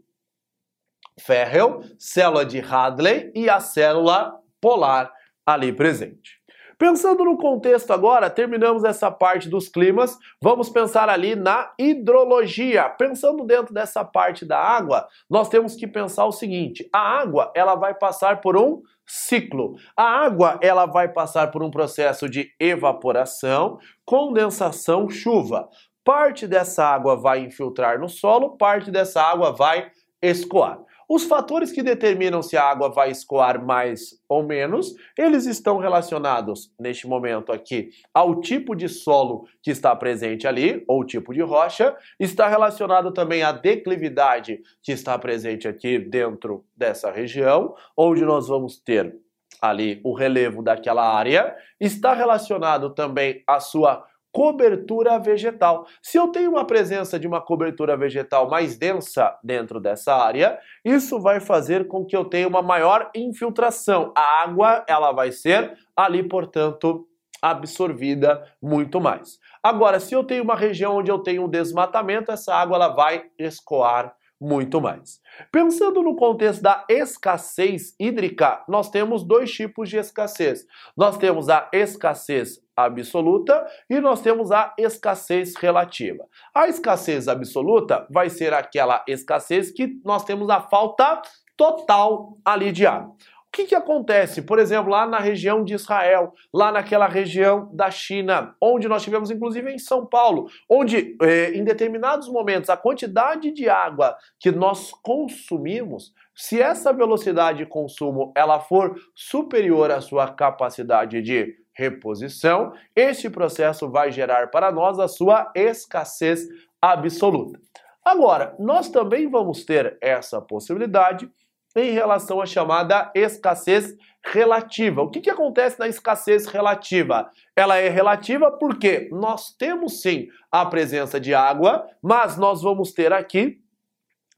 Ferrel, célula de Hadley e a célula polar ali presente. Pensando no contexto agora, terminamos essa parte dos climas, vamos pensar ali na hidrologia. Pensando dentro dessa parte da água, nós temos que pensar o seguinte: a água, ela vai passar por um ciclo. A água, ela vai passar por um processo de evaporação, condensação, chuva. Parte dessa água vai infiltrar no solo, parte dessa água vai escoar. Os fatores que determinam se a água vai escoar mais ou menos, eles estão relacionados, neste momento aqui, ao tipo de solo que está presente ali, ou tipo de rocha, está relacionado também à declividade que está presente aqui dentro dessa região, onde nós vamos ter ali o relevo daquela área, está relacionado também à sua cobertura vegetal. Se eu tenho uma presença de uma cobertura vegetal mais densa dentro dessa área, isso vai fazer com que eu tenha uma maior infiltração. A água, ela vai ser ali, portanto, absorvida muito mais. Agora, se eu tenho uma região onde eu tenho um desmatamento, essa água ela vai escoar muito mais. Pensando no contexto da escassez hídrica, nós temos dois tipos de escassez. Nós temos a escassez absoluta e nós temos a escassez relativa. A escassez absoluta vai ser aquela escassez que nós temos a falta total ali de água. O que, que acontece, por exemplo, lá na região de Israel, lá naquela região da China, onde nós tivemos inclusive em São Paulo, onde eh, em determinados momentos a quantidade de água que nós consumimos, se essa velocidade de consumo ela for superior à sua capacidade de reposição, este processo vai gerar para nós a sua escassez absoluta. Agora, nós também vamos ter essa possibilidade em relação à chamada escassez relativa. O que, que acontece na escassez relativa? Ela é relativa porque nós temos sim a presença de água, mas nós vamos ter aqui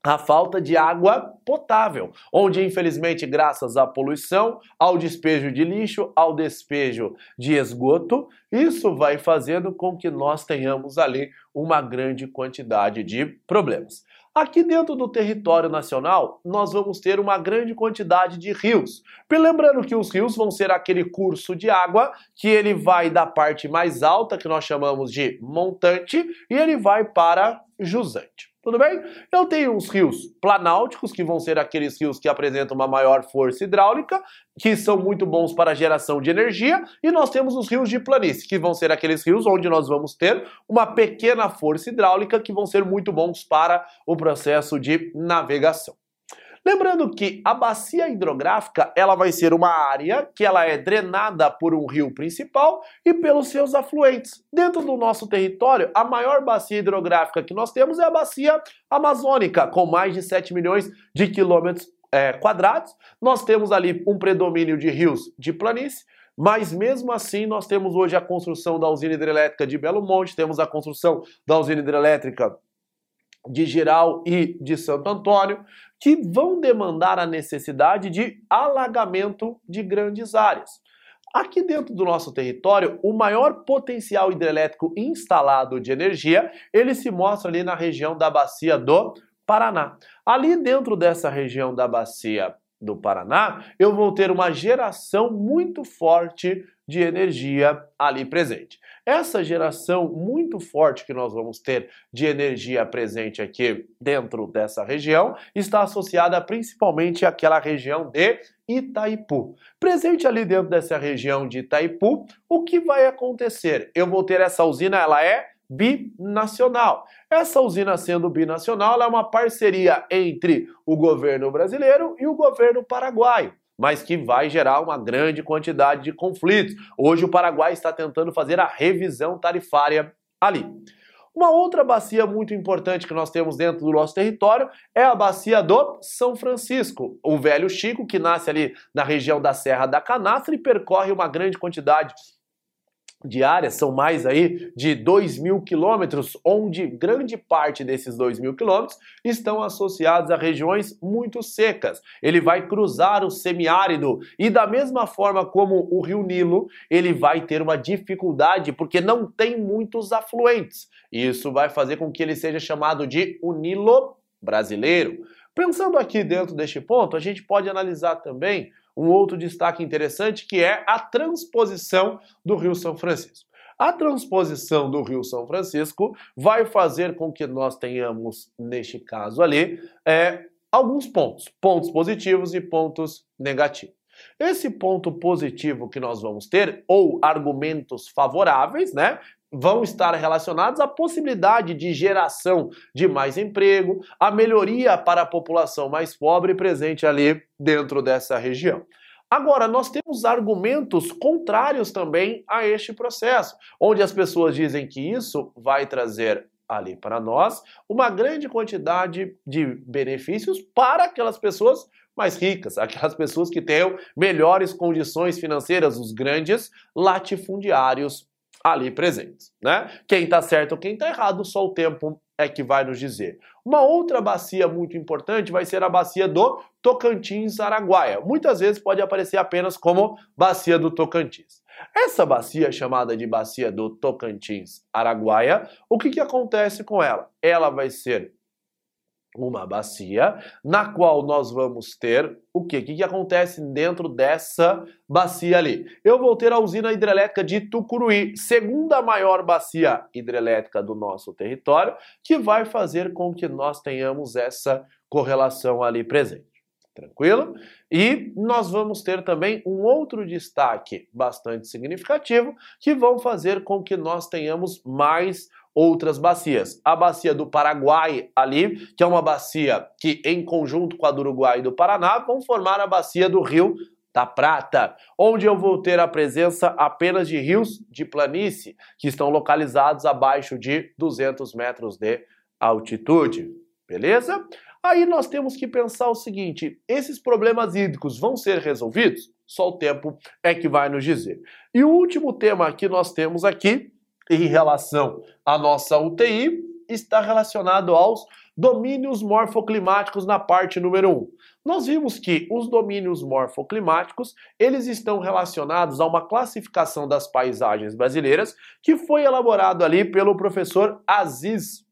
a falta de água potável, onde infelizmente graças à poluição, ao despejo de lixo, ao despejo de esgoto, isso vai fazendo com que nós tenhamos ali uma grande quantidade de problemas. Aqui dentro do território nacional, nós vamos ter uma grande quantidade de rios. Lembrando que os rios vão ser aquele curso de água que ele vai da parte mais alta, que nós chamamos de montante, e ele vai para jusante. Tudo bem? Eu tenho os rios planáuticos, que vão ser aqueles rios que apresentam uma maior força hidráulica, que são muito bons para a geração de energia, e nós temos os rios de planície, que vão ser aqueles rios onde nós vamos ter uma pequena força hidráulica, que vão ser muito bons para o processo de navegação. Lembrando que a bacia hidrográfica ela vai ser uma área que ela é drenada por um rio principal e pelos seus afluentes. Dentro do nosso território, a maior bacia hidrográfica que nós temos é a bacia amazônica, com mais de 7 milhões de quilômetros é, quadrados. Nós temos ali um predomínio de rios de planície, mas mesmo assim nós temos hoje a construção da usina hidrelétrica de Belo Monte, temos a construção da usina hidrelétrica de Giral e de Santo Antônio, que vão demandar a necessidade de alagamento de grandes áreas. Aqui dentro do nosso território, o maior potencial hidrelétrico instalado de energia, ele se mostra ali na região da bacia do Paraná. Ali dentro dessa região da bacia do Paraná, eu vou ter uma geração muito forte de energia ali presente. Essa geração muito forte que nós vamos ter de energia presente aqui dentro dessa região está associada principalmente àquela região de Itaipu. Presente ali dentro dessa região de Itaipu, o que vai acontecer? Eu vou ter essa usina, ela é binacional. Essa usina sendo binacional, é uma parceria entre o governo brasileiro e o governo paraguaio mas que vai gerar uma grande quantidade de conflitos. Hoje o Paraguai está tentando fazer a revisão tarifária ali. Uma outra bacia muito importante que nós temos dentro do nosso território é a bacia do São Francisco, o velho Chico, que nasce ali na região da Serra da Canastra e percorre uma grande quantidade diárias são mais aí de 2 mil quilômetros, onde grande parte desses 2 mil quilômetros estão associados a regiões muito secas. Ele vai cruzar o semiárido e da mesma forma como o rio Nilo, ele vai ter uma dificuldade porque não tem muitos afluentes. Isso vai fazer com que ele seja chamado de o Nilo brasileiro. Pensando aqui dentro deste ponto, a gente pode analisar também um outro destaque interessante que é a transposição do Rio São Francisco. A transposição do Rio São Francisco vai fazer com que nós tenhamos, neste caso ali, é, alguns pontos, pontos positivos e pontos negativos. Esse ponto positivo que nós vamos ter, ou argumentos favoráveis, né? Vão estar relacionados à possibilidade de geração de mais emprego, a melhoria para a população mais pobre presente ali dentro dessa região. Agora, nós temos argumentos contrários também a este processo, onde as pessoas dizem que isso vai trazer ali para nós uma grande quantidade de benefícios para aquelas pessoas mais ricas, aquelas pessoas que tenham melhores condições financeiras, os grandes latifundiários ali presentes, né? Quem está certo ou quem está errado, só o tempo é que vai nos dizer. Uma outra bacia muito importante vai ser a bacia do Tocantins-Araguaia. Muitas vezes pode aparecer apenas como bacia do Tocantins. Essa bacia chamada de bacia do Tocantins-Araguaia, o que, que acontece com ela? Ela vai ser uma bacia na qual nós vamos ter o que? O que, que acontece dentro dessa bacia ali? Eu vou ter a usina hidrelétrica de Tucuruí, segunda maior bacia hidrelétrica do nosso território, que vai fazer com que nós tenhamos essa correlação ali presente. Tranquilo? E nós vamos ter também um outro destaque bastante significativo que vão fazer com que nós tenhamos mais outras bacias. A bacia do Paraguai ali, que é uma bacia que em conjunto com a do Uruguai e do Paraná vão formar a bacia do Rio da Prata, onde eu vou ter a presença apenas de rios de planície que estão localizados abaixo de 200 metros de altitude. Beleza? Aí nós temos que pensar o seguinte: esses problemas hídricos vão ser resolvidos? Só o tempo é que vai nos dizer. E o último tema que nós temos aqui em relação à nossa UTI está relacionado aos domínios morfoclimáticos na parte número 1. Nós vimos que os domínios morfoclimáticos, eles estão relacionados a uma classificação das paisagens brasileiras que foi elaborado ali pelo professor Aziz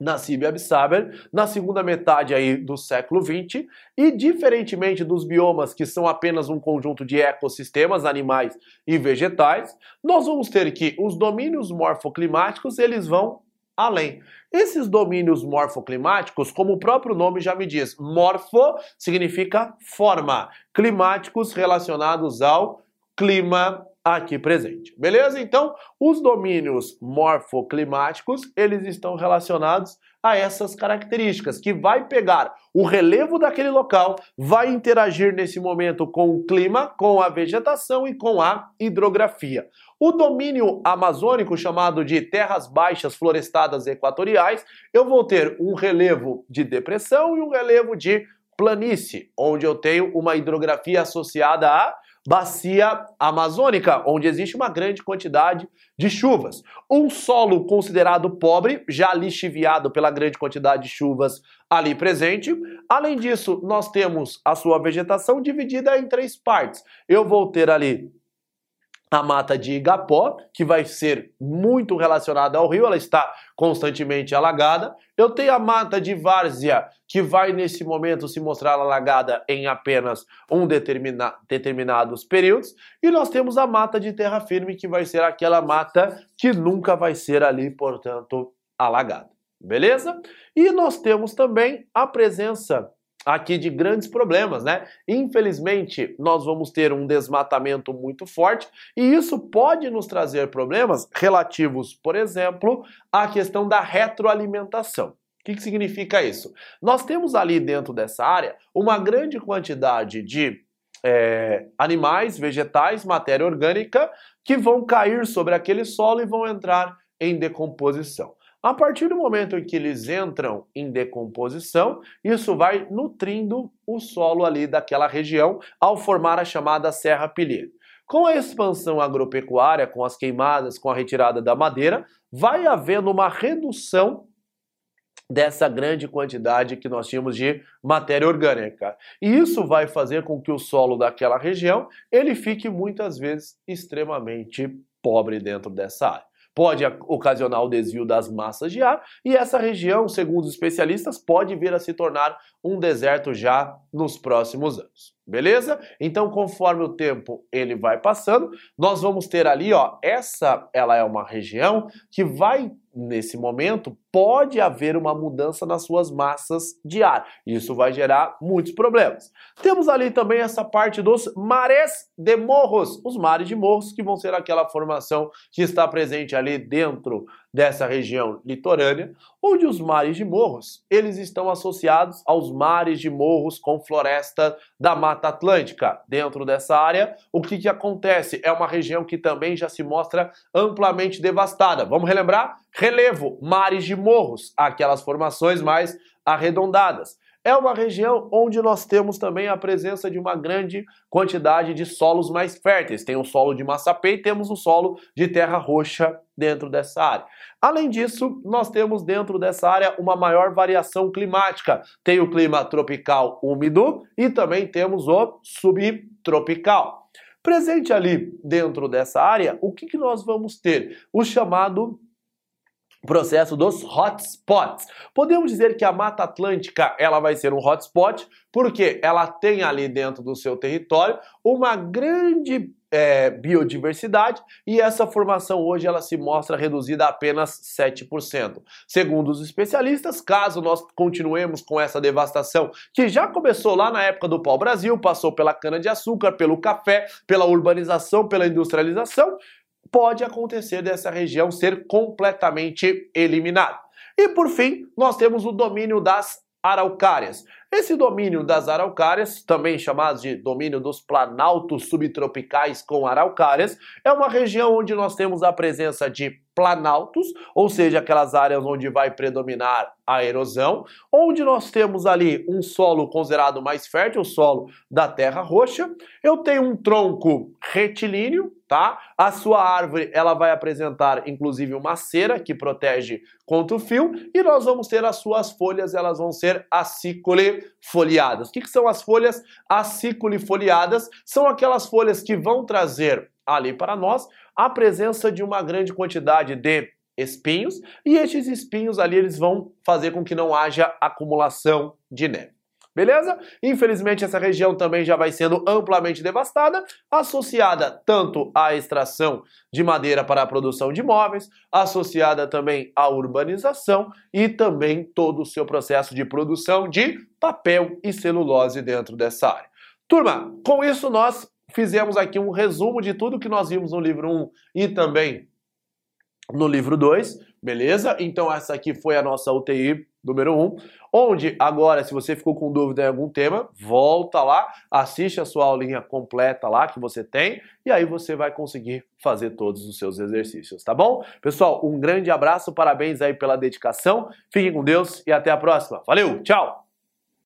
Nassib Absaber na segunda metade aí do século XX e diferentemente dos biomas que são apenas um conjunto de ecossistemas animais e vegetais, nós vamos ter que os domínios morfoclimáticos eles vão além. Esses domínios morfoclimáticos, como o próprio nome já me diz, morfo significa forma, climáticos relacionados ao clima aqui presente. Beleza? Então, os domínios morfoclimáticos, eles estão relacionados a essas características, que vai pegar o relevo daquele local, vai interagir nesse momento com o clima, com a vegetação e com a hidrografia. O domínio amazônico, chamado de terras baixas florestadas equatoriais, eu vou ter um relevo de depressão e um relevo de planície, onde eu tenho uma hidrografia associada a bacia amazônica, onde existe uma grande quantidade de chuvas. Um solo considerado pobre, já lixiviado pela grande quantidade de chuvas ali presente. Além disso, nós temos a sua vegetação dividida em três partes. Eu vou ter ali a mata de Igapó, que vai ser muito relacionada ao rio, ela está constantemente alagada. Eu tenho a mata de Várzea, que vai nesse momento se mostrar alagada em apenas um determina determinados períodos. E nós temos a mata de terra firme, que vai ser aquela mata que nunca vai ser ali, portanto, alagada. Beleza? E nós temos também a presença aqui de grandes problemas, né? Infelizmente, nós vamos ter um desmatamento muito forte e isso pode nos trazer problemas relativos, por exemplo, à questão da retroalimentação. O que, que significa isso? Nós temos ali dentro dessa área uma grande quantidade de é, animais, vegetais, matéria orgânica que vão cair sobre aquele solo e vão entrar em decomposição. A partir do momento em que eles entram em decomposição, isso vai nutrindo o solo ali daquela região ao formar a chamada serra pilheira. Com a expansão agropecuária, com as queimadas, com a retirada da madeira, vai havendo uma redução dessa grande quantidade que nós tínhamos de matéria orgânica. E isso vai fazer com que o solo daquela região ele fique muitas vezes extremamente pobre dentro dessa área. Pode ocasionar o desvio das massas de ar, e essa região, segundo os especialistas, pode vir a se tornar um deserto já nos próximos anos. Beleza? Então, conforme o tempo ele vai passando, nós vamos ter ali, ó, essa ela é uma região que vai nesse momento pode haver uma mudança nas suas massas de ar. Isso vai gerar muitos problemas. Temos ali também essa parte dos mares de morros, os mares de morros que vão ser aquela formação que está presente ali dentro dessa região litorânea, onde os mares de morros, eles estão associados aos mares de morros com floresta da Mata Atlântica. Dentro dessa área, o que, que acontece? É uma região que também já se mostra amplamente devastada. Vamos relembrar? Relevo, mares de morros, aquelas formações mais arredondadas. É uma região onde nós temos também a presença de uma grande quantidade de solos mais férteis. Tem o solo de massapê e temos o solo de terra roxa dentro dessa área. Além disso, nós temos dentro dessa área uma maior variação climática. Tem o clima tropical úmido e também temos o subtropical. Presente ali dentro dessa área, o que, que nós vamos ter? O chamado processo dos hotspots. Podemos dizer que a Mata Atlântica ela vai ser um hotspot porque ela tem ali dentro do seu território uma grande é, biodiversidade e essa formação hoje ela se mostra reduzida a apenas 7%. Segundo os especialistas, caso nós continuemos com essa devastação que já começou lá na época do pau-brasil, passou pela cana-de-açúcar, pelo café, pela urbanização, pela industrialização, pode acontecer dessa região ser completamente eliminada. E por fim, nós temos o domínio das araucárias. Esse domínio das araucárias, também chamado de domínio dos planaltos subtropicais com araucárias, é uma região onde nós temos a presença de planaltos, ou seja, aquelas áreas onde vai predominar a erosão, onde nós temos ali um solo considerado mais fértil, o solo da terra roxa. Eu tenho um tronco retilíneo, tá? A sua árvore, ela vai apresentar inclusive uma cera que protege contra o fio e nós vamos ter as suas folhas, elas vão ser acicole-foliadas. O que, que são as folhas acicole-foliadas? São aquelas folhas que vão trazer ali para nós a presença de uma grande quantidade de espinhos e estes espinhos ali eles vão fazer com que não haja acumulação de neve. Beleza? Infelizmente, essa região também já vai sendo amplamente devastada, associada tanto à extração de madeira para a produção de móveis, associada também à urbanização e também todo o seu processo de produção de papel e celulose dentro dessa área. Turma, com isso nós fizemos aqui um resumo de tudo que nós vimos no livro 1 e também no livro 2, beleza? Então essa aqui foi a nossa UTI número 1, onde agora, se você ficou com dúvida em algum tema, volta lá, assiste a sua aulinha completa lá que você tem, e aí você vai conseguir fazer todos os seus exercícios, tá bom? Pessoal, um grande abraço, parabéns aí pela dedicação, fiquem com Deus e até a próxima. Valeu, tchau!